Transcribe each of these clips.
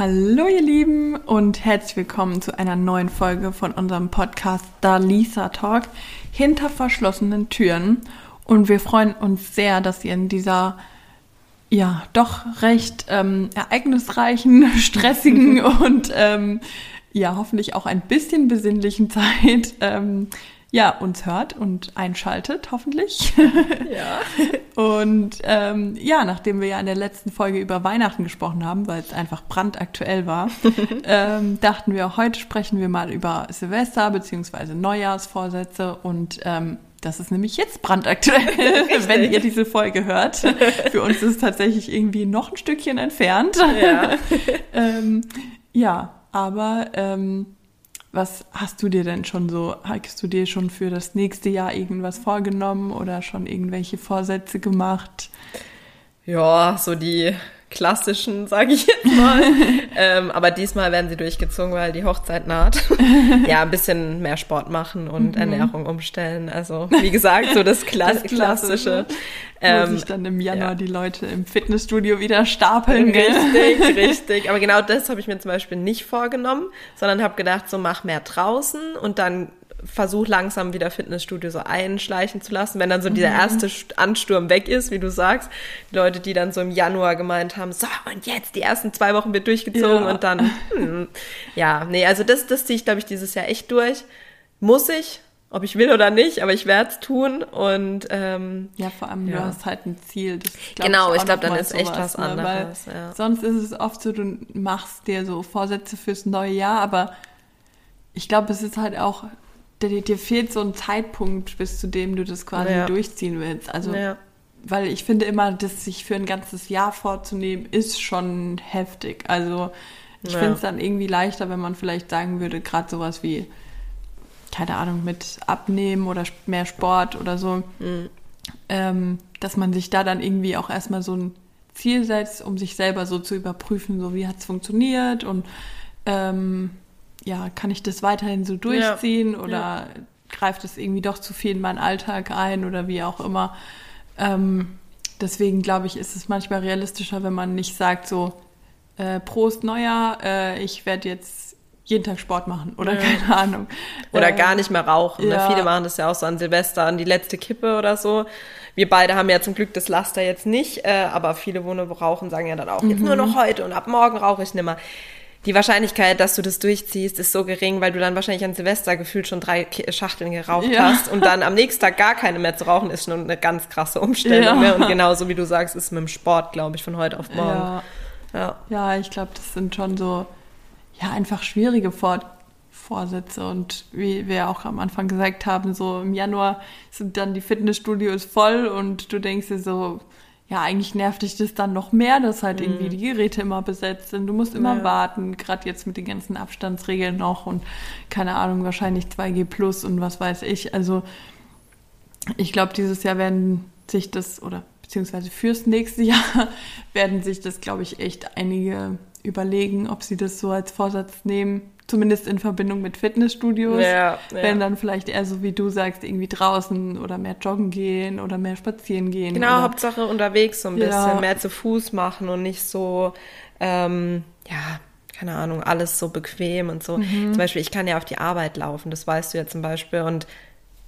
Hallo ihr Lieben und herzlich willkommen zu einer neuen Folge von unserem Podcast Da Lisa Talk hinter verschlossenen Türen. Und wir freuen uns sehr, dass ihr in dieser ja doch recht ähm, ereignisreichen, stressigen und ähm, ja hoffentlich auch ein bisschen besinnlichen Zeit ähm, ja, uns hört und einschaltet, hoffentlich. Ja. und ähm, ja, nachdem wir ja in der letzten Folge über Weihnachten gesprochen haben, weil es einfach brandaktuell war, ähm, dachten wir, heute sprechen wir mal über Silvester beziehungsweise Neujahrsvorsätze und ähm, das ist nämlich jetzt brandaktuell, wenn ihr diese Folge hört. Für uns ist es tatsächlich irgendwie noch ein Stückchen entfernt. Ja, ähm, ja aber ähm, was hast du dir denn schon so, hast du dir schon für das nächste Jahr irgendwas vorgenommen oder schon irgendwelche Vorsätze gemacht? Ja, so die klassischen, sage ich jetzt mal. ähm, aber diesmal werden sie durchgezogen, weil die Hochzeit naht. ja, ein bisschen mehr Sport machen und mhm. Ernährung umstellen. Also wie gesagt, so das, Kla das Klassische. Ähm, Wo sich dann im Januar ja. die Leute im Fitnessstudio wieder stapeln. Richtig, richtig. Aber genau das habe ich mir zum Beispiel nicht vorgenommen, sondern habe gedacht, so mach mehr draußen und dann versuch langsam wieder Fitnessstudio so einschleichen zu lassen, wenn dann so dieser mhm. erste Ansturm weg ist, wie du sagst. Die Leute, die dann so im Januar gemeint haben, so und jetzt die ersten zwei Wochen wird durchgezogen ja. und dann, hm, ja, nee, also das, das ziehe ich, glaube ich, dieses Jahr echt durch. Muss ich, ob ich will oder nicht, aber ich werde es tun und ähm, ja, vor allem ja. du hast halt ein Ziel. Das, glaub genau, ich, ich glaube, dann ist echt was ne? anderes. Weil ja. Sonst ist es oft so, du machst dir so Vorsätze fürs neue Jahr, aber ich glaube, es ist halt auch dir, dir fehlt so ein Zeitpunkt, bis zu dem du das quasi ja. durchziehen willst. Also, ja. weil ich finde immer, das sich für ein ganzes Jahr vorzunehmen, ist schon heftig. Also, ich ja. finde es dann irgendwie leichter, wenn man vielleicht sagen würde, gerade sowas wie, keine Ahnung, mit Abnehmen oder mehr Sport oder so, mhm. ähm, dass man sich da dann irgendwie auch erstmal so ein Ziel setzt, um sich selber so zu überprüfen, so wie hat es funktioniert und ähm, ja, kann ich das weiterhin so durchziehen ja. oder ja. greift es irgendwie doch zu viel in meinen Alltag ein oder wie auch immer. Ähm, deswegen glaube ich, ist es manchmal realistischer, wenn man nicht sagt so, äh, Prost Neujahr, äh, ich werde jetzt jeden Tag Sport machen oder ja. keine Ahnung. Oder äh, gar nicht mehr rauchen. Ne? Viele machen das ja auch so an Silvester, an die letzte Kippe oder so. Wir beide haben ja zum Glück das Laster jetzt nicht, äh, aber viele, wo rauchen, sagen ja dann auch, jetzt mhm. nur noch heute und ab morgen rauche ich nimmer die Wahrscheinlichkeit, dass du das durchziehst, ist so gering, weil du dann wahrscheinlich an Silvester gefühlt schon drei Schachteln geraucht ja. hast und dann am nächsten Tag gar keine mehr zu rauchen, ist schon eine ganz krasse Umstellung. Ja. Ne? Und genauso wie du sagst, ist mit dem Sport, glaube ich, von heute auf morgen. Ja, ja. ja ich glaube, das sind schon so, ja, einfach schwierige Vor Vorsätze. Und wie wir auch am Anfang gesagt haben, so im Januar sind dann die Fitnessstudios voll und du denkst dir so, ja, eigentlich nervt dich das dann noch mehr, dass halt mhm. irgendwie die Geräte immer besetzt sind. Du musst immer ja. warten, gerade jetzt mit den ganzen Abstandsregeln noch und keine Ahnung, wahrscheinlich 2G plus und was weiß ich. Also ich glaube, dieses Jahr werden sich das, oder beziehungsweise fürs nächste Jahr werden sich das, glaube ich, echt einige überlegen, ob sie das so als Vorsatz nehmen, zumindest in Verbindung mit Fitnessstudios, ja, ja. wenn dann vielleicht eher so wie du sagst, irgendwie draußen oder mehr joggen gehen oder mehr spazieren gehen. Genau, oder, Hauptsache unterwegs so ein bisschen, ja. mehr zu Fuß machen und nicht so, ähm, ja, keine Ahnung, alles so bequem und so. Mhm. Zum Beispiel, ich kann ja auf die Arbeit laufen, das weißt du ja zum Beispiel und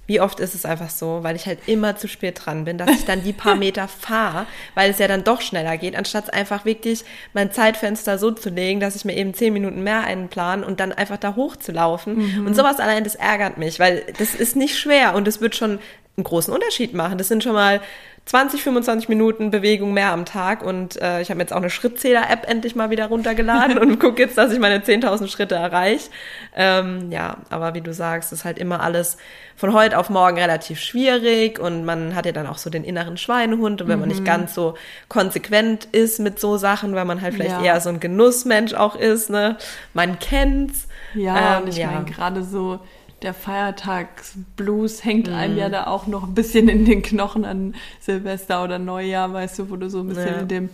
wie oft ist es einfach so, weil ich halt immer zu spät dran bin, dass ich dann die paar Meter fahre, weil es ja dann doch schneller geht, anstatt einfach wirklich mein Zeitfenster so zu legen, dass ich mir eben zehn Minuten mehr einplan und dann einfach da hochzulaufen. Mhm. Und sowas allein, das ärgert mich, weil das ist nicht schwer und es wird schon einen großen Unterschied machen. Das sind schon mal 20, 25 Minuten Bewegung mehr am Tag und äh, ich habe jetzt auch eine Schrittzähler-App endlich mal wieder runtergeladen und gucke jetzt, dass ich meine 10.000 Schritte erreiche. Ähm, ja, aber wie du sagst, ist halt immer alles von heute auf morgen relativ schwierig und man hat ja dann auch so den inneren Schweinehund und wenn mhm. man nicht mhm. ganz so konsequent ist mit so Sachen, weil man halt vielleicht ja. eher so ein Genussmensch auch ist, ne? Man kennt's. Ja, ähm, und ich ja. meine gerade so der Feiertagsblues hängt mhm. einem ja da auch noch ein bisschen in den Knochen an Silvester oder Neujahr, weißt du, wo du so ein bisschen ja. in dem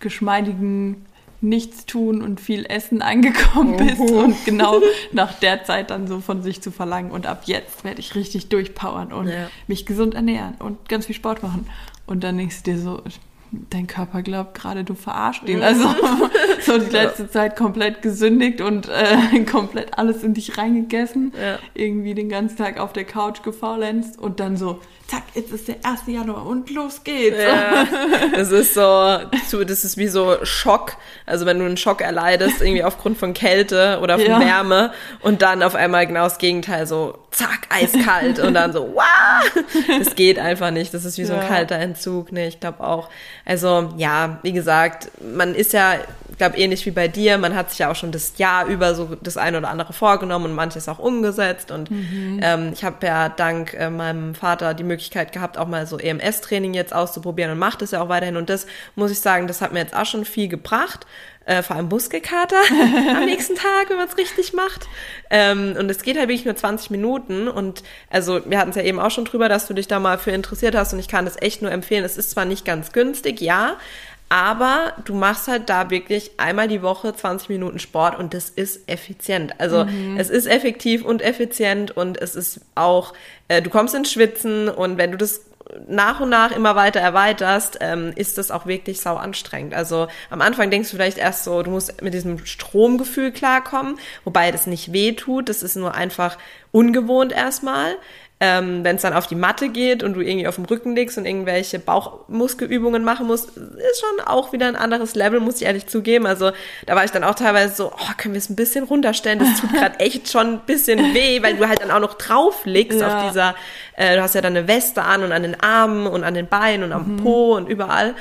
geschmeidigen Nichtstun und viel Essen angekommen bist oh. und genau nach der Zeit dann so von sich zu verlangen und ab jetzt werde ich richtig durchpowern und ja. mich gesund ernähren und ganz viel Sport machen. Und dann denkst du dir so, dein Körper glaubt gerade, du verarscht ihn. Also so die letzte ja. Zeit komplett gesündigt und äh, komplett alles in dich reingegessen. Ja. Irgendwie den ganzen Tag auf der Couch gefaulenzt und dann so, zack, jetzt ist der 1. Januar und los geht's. Ja, das ist so, das ist wie so Schock. Also wenn du einen Schock erleidest, irgendwie aufgrund von Kälte oder von. Wärme und dann auf einmal genau das Gegenteil, so zack, eiskalt und dann so, wow, das geht einfach nicht. Das ist wie so ein kalter Entzug. Ne, ich glaube auch. Also ja, wie gesagt, man ist ja ich glaube, ähnlich wie bei dir, man hat sich ja auch schon das Jahr über so das eine oder andere vorgenommen und manches auch umgesetzt. Und mhm. ähm, ich habe ja dank äh, meinem Vater die Möglichkeit gehabt, auch mal so EMS-Training jetzt auszuprobieren und macht es ja auch weiterhin. Und das muss ich sagen, das hat mir jetzt auch schon viel gebracht. Äh, vor allem Muskelkater am nächsten Tag, wenn man es richtig macht. Ähm, und es geht halt wirklich nur 20 Minuten. Und also wir hatten es ja eben auch schon drüber, dass du dich da mal für interessiert hast. Und ich kann das echt nur empfehlen. Es ist zwar nicht ganz günstig, ja, aber du machst halt da wirklich einmal die Woche 20 Minuten Sport und das ist effizient. Also mhm. es ist effektiv und effizient und es ist auch, äh, du kommst ins Schwitzen und wenn du das nach und nach immer weiter erweiterst, ähm, ist das auch wirklich sau anstrengend. Also am Anfang denkst du vielleicht erst so, du musst mit diesem Stromgefühl klarkommen, wobei das nicht weh tut, das ist nur einfach ungewohnt erstmal. Ähm, Wenn es dann auf die Matte geht und du irgendwie auf dem Rücken liegst und irgendwelche Bauchmuskelübungen machen musst, ist schon auch wieder ein anderes Level, muss ich ehrlich zugeben. Also da war ich dann auch teilweise so, oh, können wir es ein bisschen runterstellen? Das tut gerade echt schon ein bisschen weh, weil du halt dann auch noch drauf liegst ja. auf dieser, äh, du hast ja dann eine Weste an und an den Armen und an den Beinen und am mhm. Po und überall.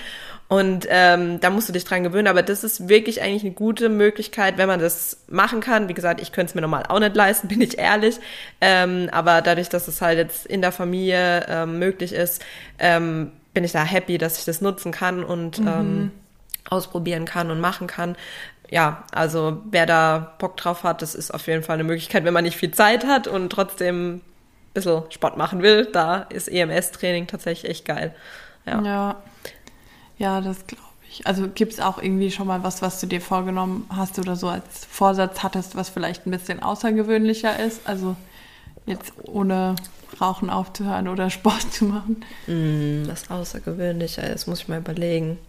Und ähm, da musst du dich dran gewöhnen. Aber das ist wirklich eigentlich eine gute Möglichkeit, wenn man das machen kann. Wie gesagt, ich könnte es mir normal auch nicht leisten, bin ich ehrlich. Ähm, aber dadurch, dass es halt jetzt in der Familie ähm, möglich ist, ähm, bin ich da happy, dass ich das nutzen kann und mhm. ähm, ausprobieren kann und machen kann. Ja, also wer da Bock drauf hat, das ist auf jeden Fall eine Möglichkeit, wenn man nicht viel Zeit hat und trotzdem ein bisschen Sport machen will. Da ist EMS-Training tatsächlich echt geil. Ja. ja. Ja, das glaube ich. Also gibt es auch irgendwie schon mal was, was du dir vorgenommen hast oder so als Vorsatz hattest, was vielleicht ein bisschen außergewöhnlicher ist? Also jetzt ohne Rauchen aufzuhören oder Sport zu machen? Mm, was außergewöhnlicher ist, muss ich mal überlegen.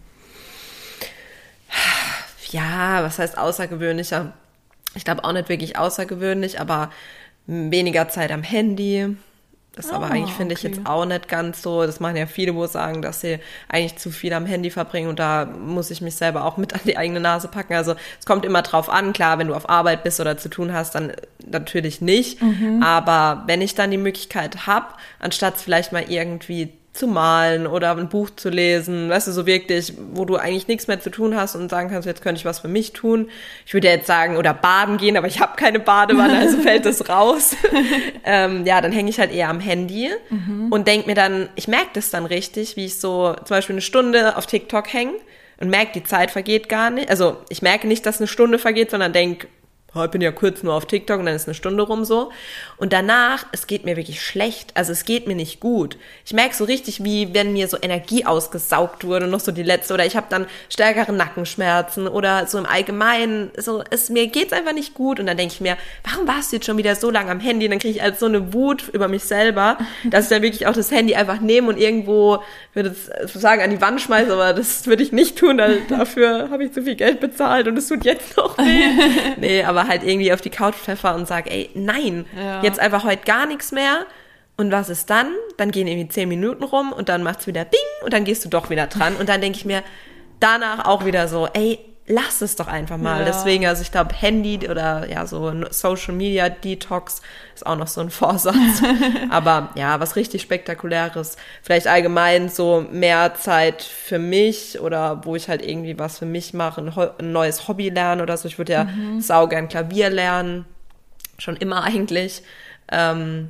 Ja, was heißt außergewöhnlicher? Ich glaube auch nicht wirklich außergewöhnlich, aber weniger Zeit am Handy, das oh, aber eigentlich ah, finde okay. ich jetzt auch nicht ganz so. Das machen ja viele, wo sagen, dass sie eigentlich zu viel am Handy verbringen und da muss ich mich selber auch mit an die eigene Nase packen. Also es kommt immer drauf an. Klar, wenn du auf Arbeit bist oder zu tun hast, dann natürlich nicht. Mhm. Aber wenn ich dann die Möglichkeit habe, anstatt vielleicht mal irgendwie zu malen oder ein Buch zu lesen, weißt du, so wirklich, wo du eigentlich nichts mehr zu tun hast und sagen kannst, jetzt könnte ich was für mich tun. Ich würde jetzt sagen, oder baden gehen, aber ich habe keine Badewanne, also fällt das raus. ähm, ja, dann hänge ich halt eher am Handy mhm. und denk mir dann, ich merke das dann richtig, wie ich so zum Beispiel eine Stunde auf TikTok hänge und merke, die Zeit vergeht gar nicht. Also ich merke nicht, dass eine Stunde vergeht, sondern denk, ich bin ja kurz nur auf TikTok und dann ist eine Stunde rum so. Und danach, es geht mir wirklich schlecht. Also es geht mir nicht gut. Ich merke so richtig, wie wenn mir so Energie ausgesaugt wurde, noch so die letzte. Oder ich habe dann stärkere Nackenschmerzen oder so im Allgemeinen. So, es, mir geht's einfach nicht gut. Und dann denke ich mir, warum warst du jetzt schon wieder so lange am Handy? Und dann kriege ich halt so eine Wut über mich selber, dass ich dann wirklich auch das Handy einfach nehme und irgendwo, würde sagen, an die Wand schmeiße. Aber das würde ich nicht tun, weil dafür habe ich zu viel Geld bezahlt und es tut jetzt noch weh. Nee, aber halt irgendwie auf die Couch pfeffer und sag, ey, nein, ja. jetzt einfach heute gar nichts mehr. Und was ist dann? Dann gehen irgendwie zehn Minuten rum und dann macht's wieder Bing und dann gehst du doch wieder dran. Und dann denke ich mir danach auch wieder so, ey, lass es doch einfach mal. Ja. Deswegen, also ich glaube, Handy oder ja, so Social Media Detox ist auch noch so ein Vorsatz. Aber ja, was richtig spektakuläres. Vielleicht allgemein so mehr Zeit für mich oder wo ich halt irgendwie was für mich mache, ein, ein neues Hobby lernen oder so. Ich würde ja mhm. saugern Klavier lernen. Schon immer eigentlich. Ähm,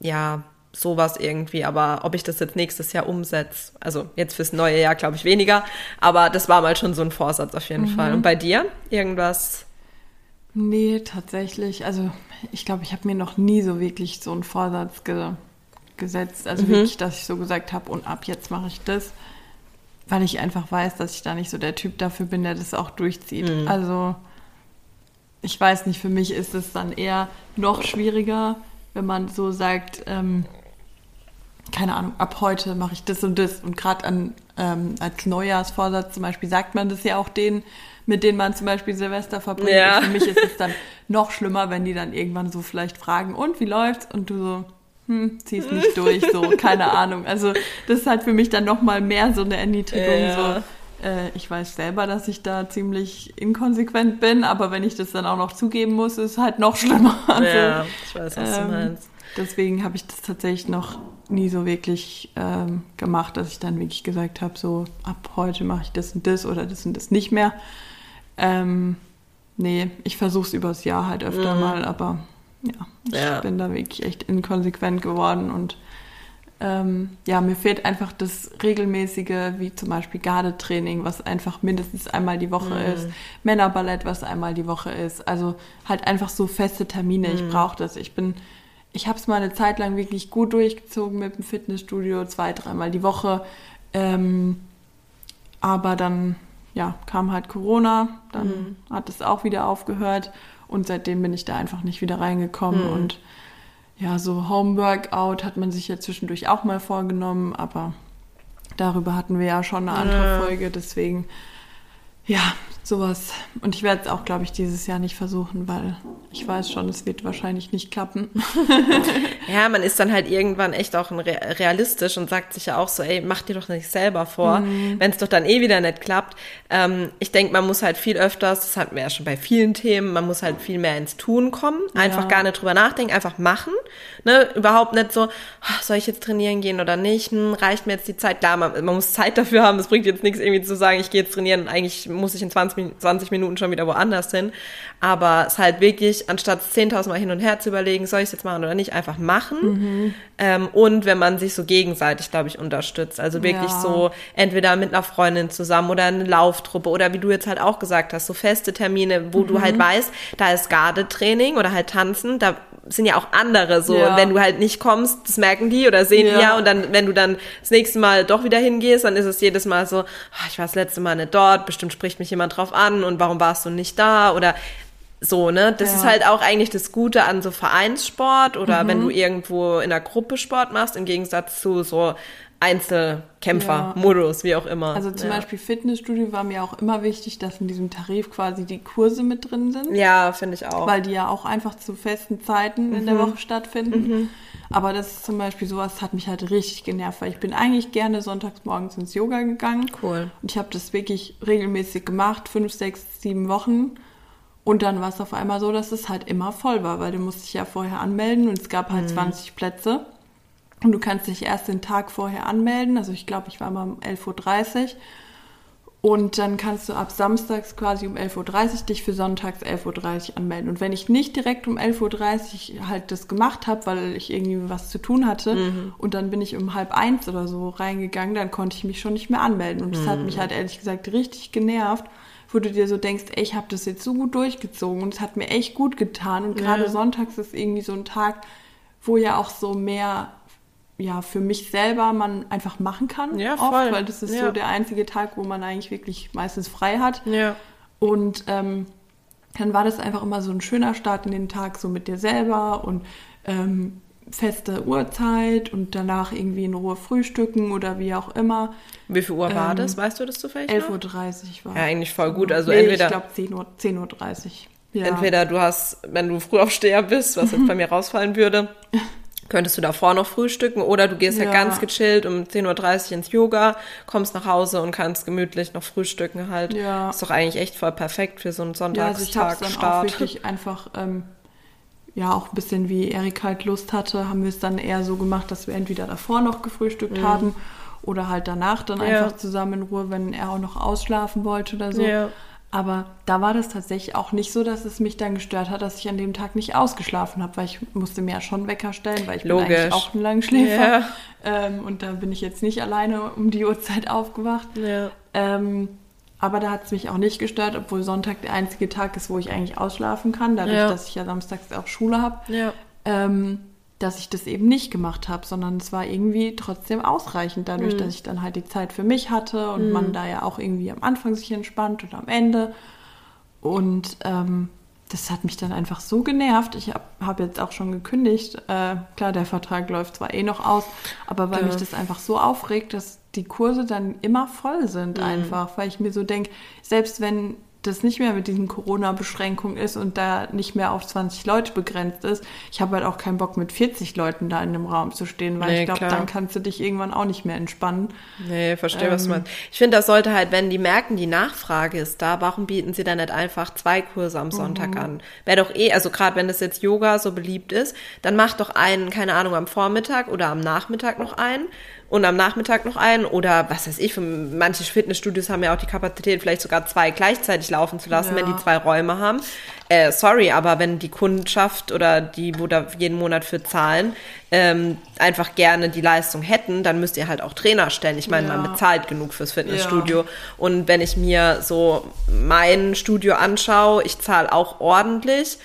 ja, sowas irgendwie, aber ob ich das jetzt nächstes Jahr umsetze, also jetzt fürs neue Jahr glaube ich weniger, aber das war mal schon so ein Vorsatz auf jeden mhm. Fall. Und bei dir irgendwas? Nee, tatsächlich. Also ich glaube, ich habe mir noch nie so wirklich so einen Vorsatz ge gesetzt. Also mhm. wirklich, dass ich so gesagt habe, und ab jetzt mache ich das, weil ich einfach weiß, dass ich da nicht so der Typ dafür bin, der das auch durchzieht. Mhm. Also ich weiß nicht, für mich ist es dann eher noch schwieriger, wenn man so sagt, ähm, keine Ahnung, ab heute mache ich das und das. Und gerade ähm, als Neujahrsvorsatz zum Beispiel sagt man das ja auch denen, mit denen man zum Beispiel Silvester verbringt. Ja. Für mich ist es dann noch schlimmer, wenn die dann irgendwann so vielleicht fragen, und wie läuft's? Und du so, hm, zieh's nicht durch, so, keine Ahnung. Also das ist halt für mich dann nochmal mehr so eine Erniedrigung, ja. so. Äh, ich weiß selber, dass ich da ziemlich inkonsequent bin, aber wenn ich das dann auch noch zugeben muss, ist es halt noch schlimmer. Also, ja, ich weiß, was ähm, du meinst. Deswegen habe ich das tatsächlich noch nie so wirklich ähm, gemacht, dass ich dann wirklich gesagt habe, so ab heute mache ich das und das oder das und das nicht mehr. Ähm, nee, ich versuche es übers Jahr halt öfter mhm. mal, aber ja, ich ja. bin da wirklich echt inkonsequent geworden und ähm, ja, mir fehlt einfach das regelmäßige, wie zum Beispiel Gardetraining, was einfach mindestens einmal die Woche mhm. ist, Männerballett, was einmal die Woche ist. Also halt einfach so feste Termine. Mhm. Ich brauche das. Ich bin, ich habe es mal eine Zeit lang wirklich gut durchgezogen mit dem Fitnessstudio, zwei, dreimal die Woche. Ähm, aber dann ja, kam halt Corona, dann mhm. hat es auch wieder aufgehört und seitdem bin ich da einfach nicht wieder reingekommen mhm. und ja, so Homeworkout hat man sich ja zwischendurch auch mal vorgenommen, aber darüber hatten wir ja schon eine andere ja. Folge, deswegen ja, sowas. Und ich werde es auch, glaube ich, dieses Jahr nicht versuchen, weil ich weiß schon, es wird wahrscheinlich nicht klappen. ja, man ist dann halt irgendwann echt auch realistisch und sagt sich ja auch so, ey, mach dir doch nicht selber vor, mhm. wenn es doch dann eh wieder nicht klappt. Ähm, ich denke, man muss halt viel öfters, das hatten wir ja schon bei vielen Themen, man muss halt viel mehr ins Tun kommen, einfach ja. gar nicht drüber nachdenken, einfach machen. Ne? Überhaupt nicht so, oh, soll ich jetzt trainieren gehen oder nicht? Hm, reicht mir jetzt die Zeit? Klar, man, man muss Zeit dafür haben, es bringt jetzt nichts irgendwie zu sagen, ich gehe jetzt trainieren und eigentlich muss ich in 20, 20 Minuten schon wieder woanders hin. Aber es halt wirklich, anstatt 10.000 Mal hin und her zu überlegen, soll ich es jetzt machen oder nicht, einfach machen. Mhm. Ähm, und wenn man sich so gegenseitig, glaube ich, unterstützt. Also wirklich ja. so entweder mit einer Freundin zusammen oder eine Lauftruppe oder wie du jetzt halt auch gesagt hast, so feste Termine, wo mhm. du halt weißt, da ist Gardetraining oder halt Tanzen, da sind ja auch andere so. Ja. Und wenn du halt nicht kommst, das merken die oder sehen ja. die ja. Und dann, wenn du dann das nächste Mal doch wieder hingehst, dann ist es jedes Mal so, oh, ich war das letzte Mal nicht dort, bestimmt spricht mich jemand drauf an und warum warst du nicht da? Oder so, ne? Das ja. ist halt auch eigentlich das Gute an so Vereinssport oder mhm. wenn du irgendwo in der Gruppe Sport machst, im Gegensatz zu so Einzelkämpfer-Modus, ja. wie auch immer. Also zum ja. Beispiel Fitnessstudio war mir auch immer wichtig, dass in diesem Tarif quasi die Kurse mit drin sind. Ja, finde ich auch. Weil die ja auch einfach zu festen Zeiten mhm. in der mhm. Woche stattfinden. Mhm. Aber das ist zum Beispiel sowas, hat mich halt richtig genervt, weil ich bin eigentlich gerne sonntags morgens ins Yoga gegangen. Cool. Und ich habe das wirklich regelmäßig gemacht, fünf, sechs, sieben Wochen. Und dann war es auf einmal so, dass es halt immer voll war, weil du musst dich ja vorher anmelden und es gab halt mhm. 20 Plätze. Und du kannst dich erst den Tag vorher anmelden. Also ich glaube, ich war mal um 11.30 Uhr. Und dann kannst du ab samstags quasi um 11.30 Uhr dich für sonntags 11.30 Uhr anmelden. Und wenn ich nicht direkt um 11.30 Uhr halt das gemacht habe, weil ich irgendwie was zu tun hatte, mhm. und dann bin ich um halb eins oder so reingegangen, dann konnte ich mich schon nicht mehr anmelden. Und das mhm. hat mich halt ehrlich gesagt richtig genervt, wo du dir so denkst, ey, ich habe das jetzt so gut durchgezogen und es hat mir echt gut getan. Und gerade ja. sonntags ist irgendwie so ein Tag, wo ja auch so mehr ja, für mich selber man einfach machen kann. Ja, voll. Oft, weil das ist ja. so der einzige Tag, wo man eigentlich wirklich meistens frei hat. Ja. Und ähm, dann war das einfach immer so ein schöner Start in den Tag, so mit dir selber und ähm, feste Uhrzeit und danach irgendwie in Ruhe frühstücken oder wie auch immer. Wie viel Uhr war ähm, das? Weißt du das zufällig? 11.30 Uhr war. Ja, eigentlich voll gut. Also nee, entweder. Ich glaube 10.30 Uhr. 10 Uhr. Ja. Entweder du hast, wenn du Frühaufsteher bist, was jetzt bei mir rausfallen würde, könntest du davor noch frühstücken oder du gehst halt ja. halt ganz gechillt um 10.30 Uhr ins Yoga, kommst nach Hause und kannst gemütlich noch frühstücken halt. Ja. Ist doch eigentlich echt voll perfekt für so einen Sonntagstag. Ja, also ich dann auch wirklich einfach, ähm, ja, auch ein bisschen wie Erik halt Lust hatte, haben wir es dann eher so gemacht, dass wir entweder davor noch gefrühstückt mhm. haben oder halt danach dann ja. einfach zusammen in Ruhe, wenn er auch noch ausschlafen wollte oder so. Ja. Aber da war das tatsächlich auch nicht so, dass es mich dann gestört hat, dass ich an dem Tag nicht ausgeschlafen habe, weil ich musste mir ja schon Wecker stellen, weil ich Logisch. bin eigentlich auch ein Langschläfer. Ja. Ähm, und da bin ich jetzt nicht alleine um die Uhrzeit aufgewacht. Ja. Ähm, aber da hat es mich auch nicht gestört, obwohl Sonntag der einzige Tag ist, wo ich eigentlich ausschlafen kann, dadurch, ja. dass ich ja samstags auch Schule habe. Ähm, dass ich das eben nicht gemacht habe, sondern es war irgendwie trotzdem ausreichend, dadurch, mhm. dass ich dann halt die Zeit für mich hatte und mhm. man da ja auch irgendwie am Anfang sich entspannt und am Ende. Und ähm, das hat mich dann einfach so genervt. Ich habe hab jetzt auch schon gekündigt. Äh, klar, der Vertrag läuft zwar eh noch aus, aber weil ja. mich das einfach so aufregt, dass die Kurse dann immer voll sind mhm. einfach, weil ich mir so denke, selbst wenn das nicht mehr mit diesen Corona-Beschränkungen ist und da nicht mehr auf 20 Leute begrenzt ist. Ich habe halt auch keinen Bock, mit 40 Leuten da in dem Raum zu stehen, weil nee, ich glaube, dann kannst du dich irgendwann auch nicht mehr entspannen. Nee, verstehe, ähm, was du ähm, meinst. Ich finde, das sollte halt, wenn die merken, die Nachfrage ist da, warum bieten sie dann nicht einfach zwei Kurse am Sonntag mhm. an? Wäre doch eh, also gerade wenn das jetzt Yoga so beliebt ist, dann mach doch einen, keine Ahnung, am Vormittag oder am Nachmittag noch einen und am Nachmittag noch einen oder was weiß ich, manche Fitnessstudios haben ja auch die Kapazität, vielleicht sogar zwei gleichzeitig laufen zu lassen, ja. wenn die zwei Räume haben. Äh, sorry, aber wenn die Kundschaft oder die, wo da jeden Monat für zahlen, ähm, einfach gerne die Leistung hätten, dann müsst ihr halt auch Trainer stellen. Ich meine, ja. man bezahlt genug fürs Fitnessstudio. Ja. Und wenn ich mir so mein Studio anschaue, ich zahle auch ordentlich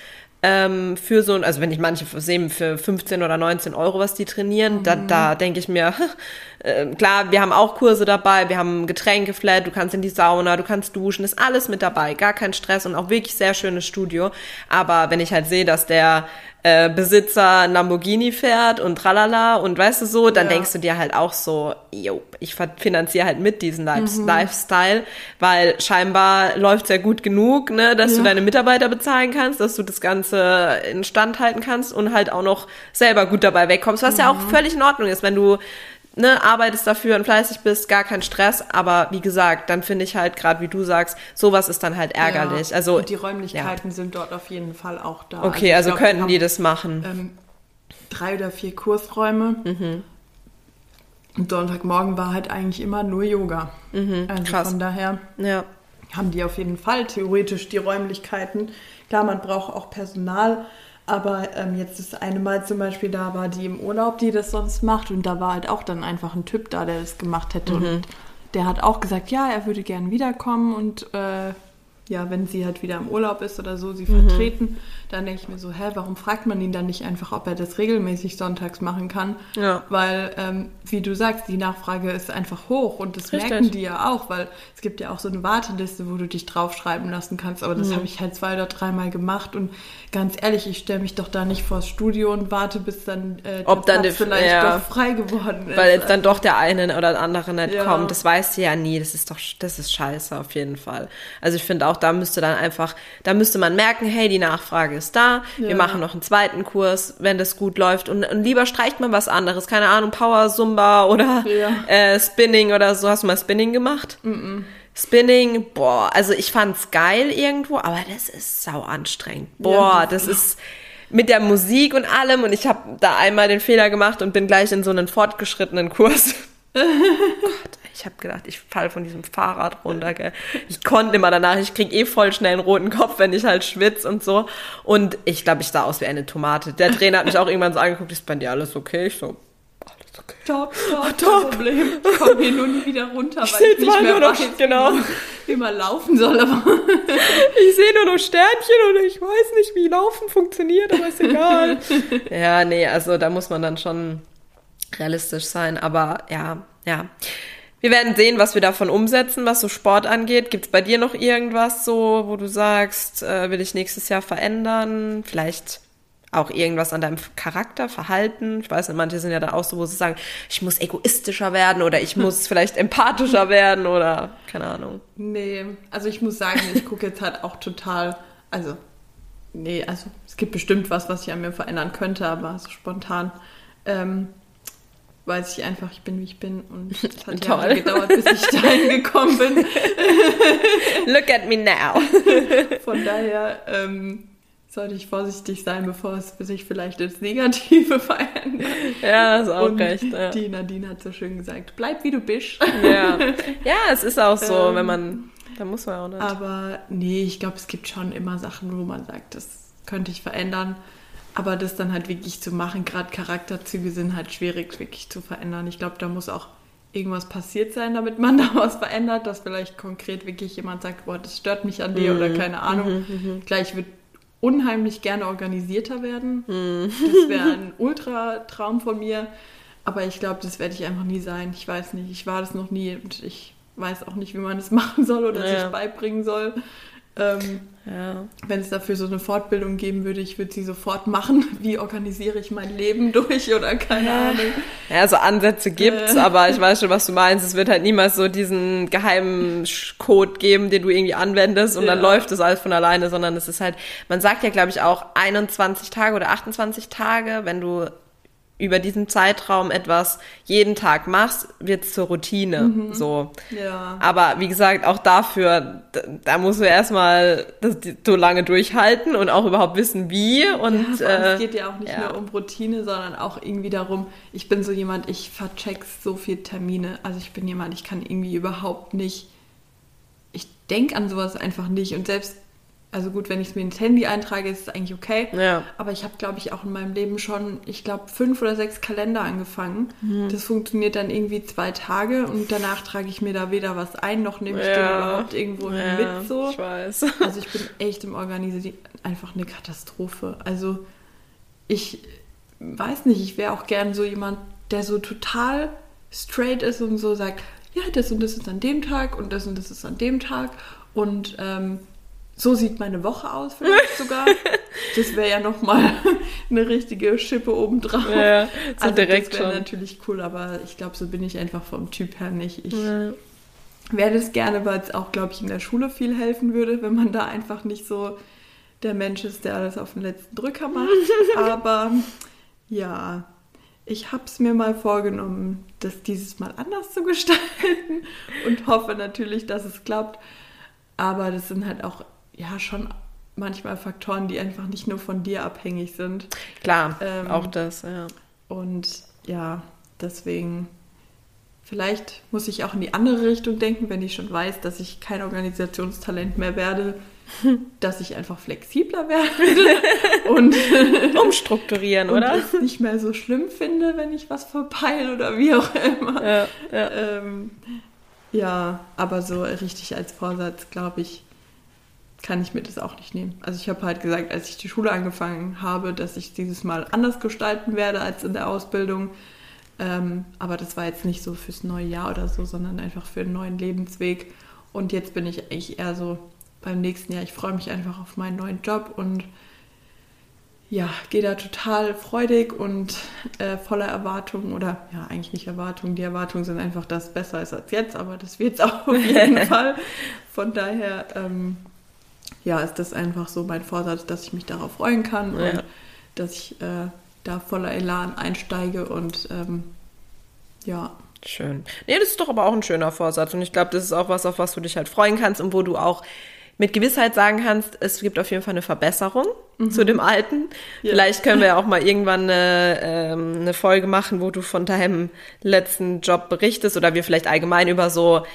ähm, für so, also wenn ich manche sehe für 15 oder 19 Euro, was die trainieren, mhm. da, da denke ich mir, äh, klar, wir haben auch Kurse dabei, wir haben Getränke flat, du kannst in die Sauna, du kannst duschen, ist alles mit dabei, gar kein Stress und auch wirklich sehr schönes Studio. Aber wenn ich halt sehe, dass der äh, Besitzer Lamborghini fährt und tralala und weißt du so, dann ja. denkst du dir halt auch so, yo, ich finanziere halt mit diesen mhm. Lifestyle, weil scheinbar läuft sehr gut genug, ne, dass ja. du deine Mitarbeiter bezahlen kannst, dass du das Ganze instand halten kannst und halt auch noch selber gut dabei wegkommst, was mhm. ja auch mhm. völlig in Ordnung ist, wenn du ne, arbeitest dafür und fleißig bist, gar kein Stress. Aber wie gesagt, dann finde ich halt gerade, wie du sagst, sowas ist dann halt ärgerlich. Ja, also und die Räumlichkeiten ja. sind dort auf jeden Fall auch da. Okay, also, also glaub, könnten die das machen. Ähm, drei oder vier Kursräume. Mhm. Und Sonntagmorgen war halt eigentlich immer nur Yoga. Mhm, also krass. von daher ja. haben die auf jeden Fall theoretisch die Räumlichkeiten. Klar, man braucht auch Personal, aber ähm, jetzt das eine Mal zum Beispiel, da war die im Urlaub, die das sonst macht. Und da war halt auch dann einfach ein Typ da, der das gemacht hätte. Mhm. Und der hat auch gesagt, ja, er würde gern wiederkommen und äh, ja, wenn sie halt wieder im Urlaub ist oder so, sie mhm. vertreten, dann denke ich mir so, hä, warum fragt man ihn dann nicht einfach, ob er das regelmäßig sonntags machen kann? Ja. Weil, ähm, wie du sagst, die Nachfrage ist einfach hoch und das Richtig. merken die ja auch, weil es gibt ja auch so eine Warteliste, wo du dich draufschreiben lassen kannst, aber das mhm. habe ich halt zwei oder dreimal gemacht und ganz ehrlich, ich stelle mich doch da nicht vors Studio und warte, bis dann äh, ob dann Platz vielleicht ja. doch frei geworden ist. Weil jetzt dann doch der eine oder andere nicht ja. kommt, das weißt du ja nie, das ist doch, das ist scheiße auf jeden Fall. Also ich finde auch, da müsste dann einfach, da müsste man merken, hey, die Nachfrage ist ist da, ja. wir machen noch einen zweiten Kurs, wenn das gut läuft und, und lieber streicht man was anderes, keine Ahnung, Power, Zumba oder ja. äh, Spinning oder so. Hast du mal Spinning gemacht? Mm, -mm. Spinning, boah, also ich fand's geil irgendwo, aber das ist sau anstrengend. Boah, ja, das ist mit der Musik und allem und ich habe da einmal den Fehler gemacht und bin gleich in so einen fortgeschrittenen Kurs. Gott, ich habe gedacht, ich fall von diesem Fahrrad runter. Gell. Ich konnte immer danach, ich krieg eh voll schnell einen roten Kopf, wenn ich halt schwitze und so. Und ich glaube, ich sah aus wie eine Tomate. Der Trainer hat mich auch irgendwann so angeguckt, ist bei dir alles okay? Ich so, alles okay. Top, top, top. Problem. Ich komme hier nur nie wieder runter, ich weil ich nicht mehr weiß, genau. wie man laufen soll. Aber ich sehe nur noch Sternchen und ich weiß nicht, wie Laufen funktioniert, aber ist egal. ja, nee, also da muss man dann schon realistisch sein. Aber ja, ja. Wir werden sehen, was wir davon umsetzen, was so Sport angeht. Gibt es bei dir noch irgendwas so, wo du sagst, äh, will ich nächstes Jahr verändern? Vielleicht auch irgendwas an deinem Charakter, Verhalten. Ich weiß nicht, manche sind ja da auch so, wo sie sagen, ich muss egoistischer werden oder ich muss vielleicht empathischer werden oder keine Ahnung. Nee, also ich muss sagen, ich gucke jetzt halt auch total, also nee, also es gibt bestimmt was, was ich an mir verändern könnte, aber so spontan ähm, weiß ich einfach, ich bin wie ich bin und es hat Jahre gedauert, bis ich dahin gekommen bin. Look at me now. Von daher ähm, sollte ich vorsichtig sein, bevor es sich vielleicht ins Negative verändert. Ja, das ist auch und recht. Ja. Die Nadine hat so schön gesagt, bleib wie du bist. Ja, ja es ist auch so, ähm, wenn man, da muss man auch nicht. Aber nee, ich glaube, es gibt schon immer Sachen, wo man sagt, das könnte ich verändern. Aber das dann halt wirklich zu machen, gerade Charakterzüge sind halt schwierig wirklich zu verändern. Ich glaube, da muss auch irgendwas passiert sein, damit man da was verändert, dass vielleicht konkret wirklich jemand sagt, boah, das stört mich an dir mhm. oder keine Ahnung. Mhm, mhm, Gleich wird unheimlich gerne organisierter werden. Mhm. Das wäre ein Ultra-Traum von mir. Aber ich glaube, das werde ich einfach nie sein. Ich weiß nicht, ich war das noch nie und ich weiß auch nicht, wie man das machen soll oder ja. sich beibringen soll. Ähm, ja. Wenn es dafür so eine Fortbildung geben würde, ich würde sie sofort machen. Wie organisiere ich mein Leben durch oder keine ja. Ahnung. Ja, so Ansätze gibt's, äh. aber ich weiß schon, was du meinst. Es wird halt niemals so diesen geheimen Code geben, den du irgendwie anwendest und ja. dann läuft es alles von alleine, sondern es ist halt, man sagt ja, glaube ich, auch 21 Tage oder 28 Tage, wenn du über diesen Zeitraum etwas jeden Tag machst, wird es zur Routine. Mhm. So. Ja. Aber wie gesagt, auch dafür, da, da musst du erstmal das, so lange durchhalten und auch überhaupt wissen, wie. Und ja, äh, es geht ja auch nicht ja. nur um Routine, sondern auch irgendwie darum, ich bin so jemand, ich vercheck so viele Termine. Also ich bin jemand, ich kann irgendwie überhaupt nicht, ich denke an sowas einfach nicht. Und selbst also gut, wenn ich es mir ins Handy eintrage, ist es eigentlich okay. Ja. Aber ich habe, glaube ich, auch in meinem Leben schon, ich glaube, fünf oder sechs Kalender angefangen. Mhm. Das funktioniert dann irgendwie zwei Tage und danach trage ich mir da weder was ein, noch nehme ich ja. den überhaupt irgendwo ja, mit. So. Ich weiß. Also ich bin echt im Organisieren einfach eine Katastrophe. Also ich weiß nicht, ich wäre auch gern so jemand, der so total straight ist und so sagt, ja, das und das ist an dem Tag und das und das ist an dem Tag. Und ähm, so sieht meine Woche aus, vielleicht sogar. Das wäre ja nochmal eine richtige Schippe obendrauf. Ja, so also direkt das wäre natürlich cool, aber ich glaube, so bin ich einfach vom Typ her nicht. Ich ja. werde es gerne, weil es auch, glaube ich, in der Schule viel helfen würde, wenn man da einfach nicht so der Mensch ist, der alles auf den letzten Drücker macht. aber ja, ich habe es mir mal vorgenommen, das dieses Mal anders zu gestalten und hoffe natürlich, dass es klappt. Aber das sind halt auch ja schon manchmal Faktoren, die einfach nicht nur von dir abhängig sind. Klar, ähm, auch das, ja. Und ja, deswegen, vielleicht muss ich auch in die andere Richtung denken, wenn ich schon weiß, dass ich kein Organisationstalent mehr werde, dass ich einfach flexibler werde und umstrukturieren, und oder? es nicht mehr so schlimm finde, wenn ich was verpeile oder wie auch immer. Ja, ja. Ähm, ja aber so richtig als Vorsatz, glaube ich, kann ich mir das auch nicht nehmen. Also ich habe halt gesagt, als ich die Schule angefangen habe, dass ich dieses Mal anders gestalten werde als in der Ausbildung. Ähm, aber das war jetzt nicht so fürs neue Jahr oder so, sondern einfach für einen neuen Lebensweg. Und jetzt bin ich eigentlich eher so beim nächsten Jahr. Ich freue mich einfach auf meinen neuen Job und ja, gehe da total freudig und äh, voller Erwartungen oder ja, eigentlich nicht Erwartungen. Die Erwartungen sind einfach, dass es besser ist als jetzt, aber das wird es auch auf jeden Fall. Von daher ähm, ja, ist das einfach so mein Vorsatz, dass ich mich darauf freuen kann ja. und dass ich äh, da voller Elan einsteige und ähm, ja. Schön. Nee, das ist doch aber auch ein schöner Vorsatz und ich glaube, das ist auch was, auf was du dich halt freuen kannst und wo du auch mit Gewissheit sagen kannst, es gibt auf jeden Fall eine Verbesserung mhm. zu dem Alten. Ja. Vielleicht können wir ja auch mal irgendwann eine, ähm, eine Folge machen, wo du von deinem letzten Job berichtest oder wir vielleicht allgemein über so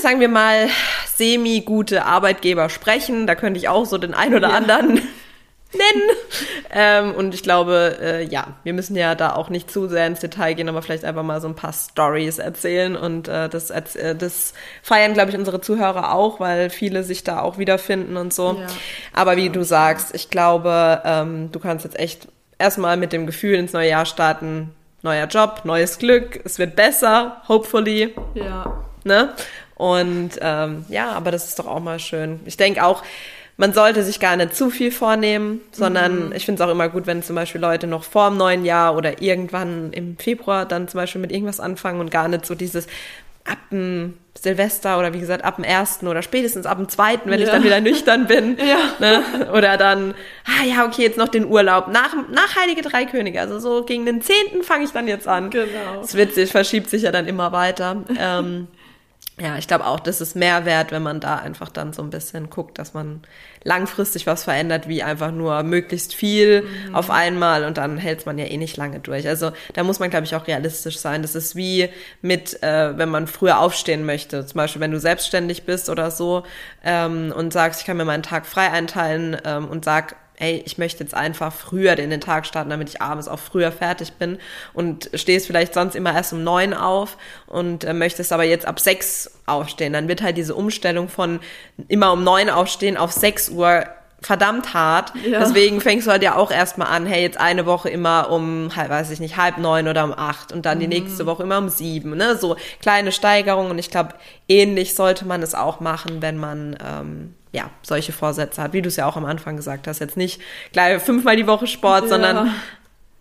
sagen wir mal, semi-gute Arbeitgeber sprechen. Da könnte ich auch so den ein oder ja. anderen nennen. Ähm, und ich glaube, äh, ja, wir müssen ja da auch nicht zu sehr ins Detail gehen, aber vielleicht einfach mal so ein paar Stories erzählen. Und äh, das, äh, das feiern, glaube ich, unsere Zuhörer auch, weil viele sich da auch wiederfinden und so. Ja. Aber wie ja, du sagst, ich glaube, ähm, du kannst jetzt echt erstmal mit dem Gefühl ins neue Jahr starten. Neuer Job, neues Glück, es wird besser, hopefully. Ja. Ne? Und ähm, ja, aber das ist doch auch mal schön. Ich denke auch, man sollte sich gar nicht zu viel vornehmen, sondern mhm. ich finde es auch immer gut, wenn zum Beispiel Leute noch vor dem neuen Jahr oder irgendwann im Februar dann zum Beispiel mit irgendwas anfangen und gar nicht so dieses ab dem Silvester oder wie gesagt ab dem ersten oder spätestens ab dem zweiten, wenn ja. ich dann wieder nüchtern bin. ja. Ne? Oder dann, ah ja, okay, jetzt noch den Urlaub. Nach, nach Heilige Drei Könige, also so gegen den zehnten fange ich dann jetzt an. Genau. Das wird sich, verschiebt sich ja dann immer weiter. ähm, ja, ich glaube auch, das ist mehr wert, wenn man da einfach dann so ein bisschen guckt, dass man langfristig was verändert, wie einfach nur möglichst viel mhm. auf einmal und dann hält man ja eh nicht lange durch. Also da muss man, glaube ich, auch realistisch sein. Das ist wie mit, äh, wenn man früher aufstehen möchte. Zum Beispiel, wenn du selbstständig bist oder so ähm, und sagst, ich kann mir meinen Tag frei einteilen ähm, und sag, ey, ich möchte jetzt einfach früher in den Tag starten, damit ich abends auch früher fertig bin und stehst vielleicht sonst immer erst um neun auf und äh, möchtest aber jetzt ab sechs aufstehen. Dann wird halt diese Umstellung von immer um neun aufstehen auf sechs Uhr verdammt hart. Ja. Deswegen fängst du halt ja auch erstmal an, hey, jetzt eine Woche immer um, weiß ich nicht, halb neun oder um acht und dann die mhm. nächste Woche immer um sieben. Ne? So kleine Steigerungen und ich glaube, ähnlich sollte man es auch machen, wenn man ähm, ja solche Vorsätze hat, wie du es ja auch am Anfang gesagt hast. Jetzt nicht gleich fünfmal die Woche Sport, ja. sondern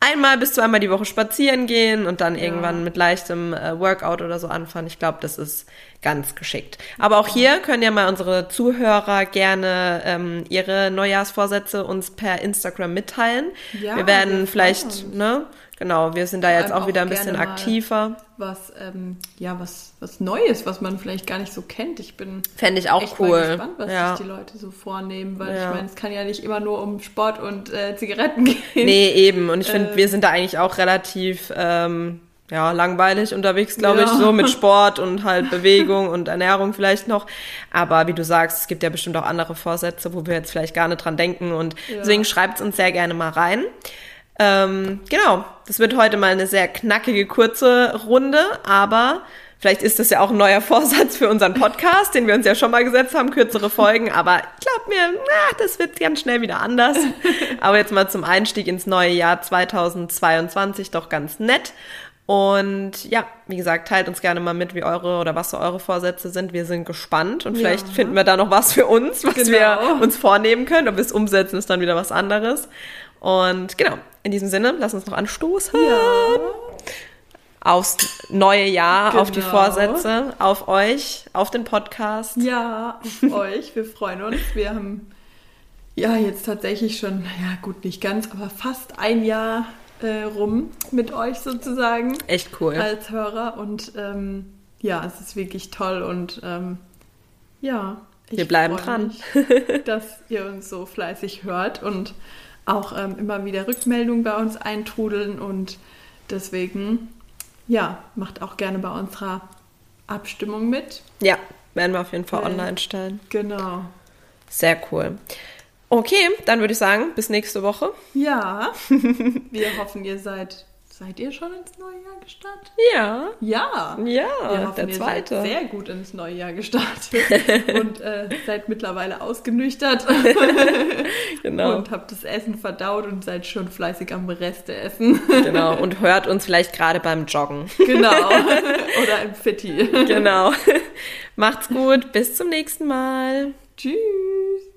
einmal bis zu einmal die Woche spazieren gehen und dann irgendwann ja. mit leichtem äh, Workout oder so anfangen. Ich glaube, das ist ganz geschickt. Aber auch hier können ja mal unsere Zuhörer gerne ähm, ihre Neujahrsvorsätze uns per Instagram mitteilen. Ja, wir werden vielleicht, ne, genau, wir sind da jetzt auch wieder ein bisschen aktiver. Was, ähm, ja, was, was Neues, was man vielleicht gar nicht so kennt. Ich bin Fände ich auch cool. Mal gespannt, was ja. sich die Leute so vornehmen, weil ja. ich meine, es kann ja nicht immer nur um Sport und äh, Zigaretten gehen. Nee, eben. Und ich finde, äh, wir sind da eigentlich auch relativ ähm, ja, langweilig unterwegs, glaube ja. ich, so mit Sport und halt Bewegung und Ernährung vielleicht noch. Aber wie du sagst, es gibt ja bestimmt auch andere Vorsätze, wo wir jetzt vielleicht gar nicht dran denken. Und deswegen schreibt es uns sehr gerne mal rein. Ähm, genau, das wird heute mal eine sehr knackige, kurze Runde, aber vielleicht ist das ja auch ein neuer Vorsatz für unseren Podcast, den wir uns ja schon mal gesetzt haben, kürzere Folgen. Aber glaub mir, na, das wird ganz schnell wieder anders. Aber jetzt mal zum Einstieg ins neue Jahr 2022 doch ganz nett. Und ja, wie gesagt, teilt uns gerne mal mit, wie eure oder was so eure Vorsätze sind. Wir sind gespannt und vielleicht ja. finden wir da noch was für uns, was genau. wir uns vornehmen können. Ob wir es umsetzen, ist dann wieder was anderes. Und genau, in diesem Sinne, lass uns noch anstoßen. Ja. Aufs neue Jahr, genau. auf die genau. Vorsätze, auf euch, auf den Podcast. Ja, auf euch. Wir freuen uns. Wir haben ja jetzt tatsächlich schon, ja gut, nicht ganz, aber fast ein Jahr äh, rum mit euch sozusagen. Echt cool. Als Hörer und ähm, ja, es ist wirklich toll und ähm, ja. Wir bleiben dran. Mich, dass ihr uns so fleißig hört und auch ähm, immer wieder Rückmeldungen bei uns eintrudeln und deswegen, ja, macht auch gerne bei unserer Abstimmung mit. Ja, werden wir auf jeden Fall äh, online stellen. Genau. Sehr cool. Okay, dann würde ich sagen, bis nächste Woche. Ja. Wir hoffen, ihr seid. Seid ihr schon ins neue Jahr gestartet? Ja. Ja. Ja, Wir hoffen, der ihr zweite. Seid sehr gut ins neue Jahr gestartet und äh, seid mittlerweile ausgenüchtert. genau. Und habt das Essen verdaut und seid schon fleißig am Reste essen. genau. Und hört uns vielleicht gerade beim Joggen. genau. Oder im Fitti. genau. Macht's gut. Bis zum nächsten Mal. Tschüss.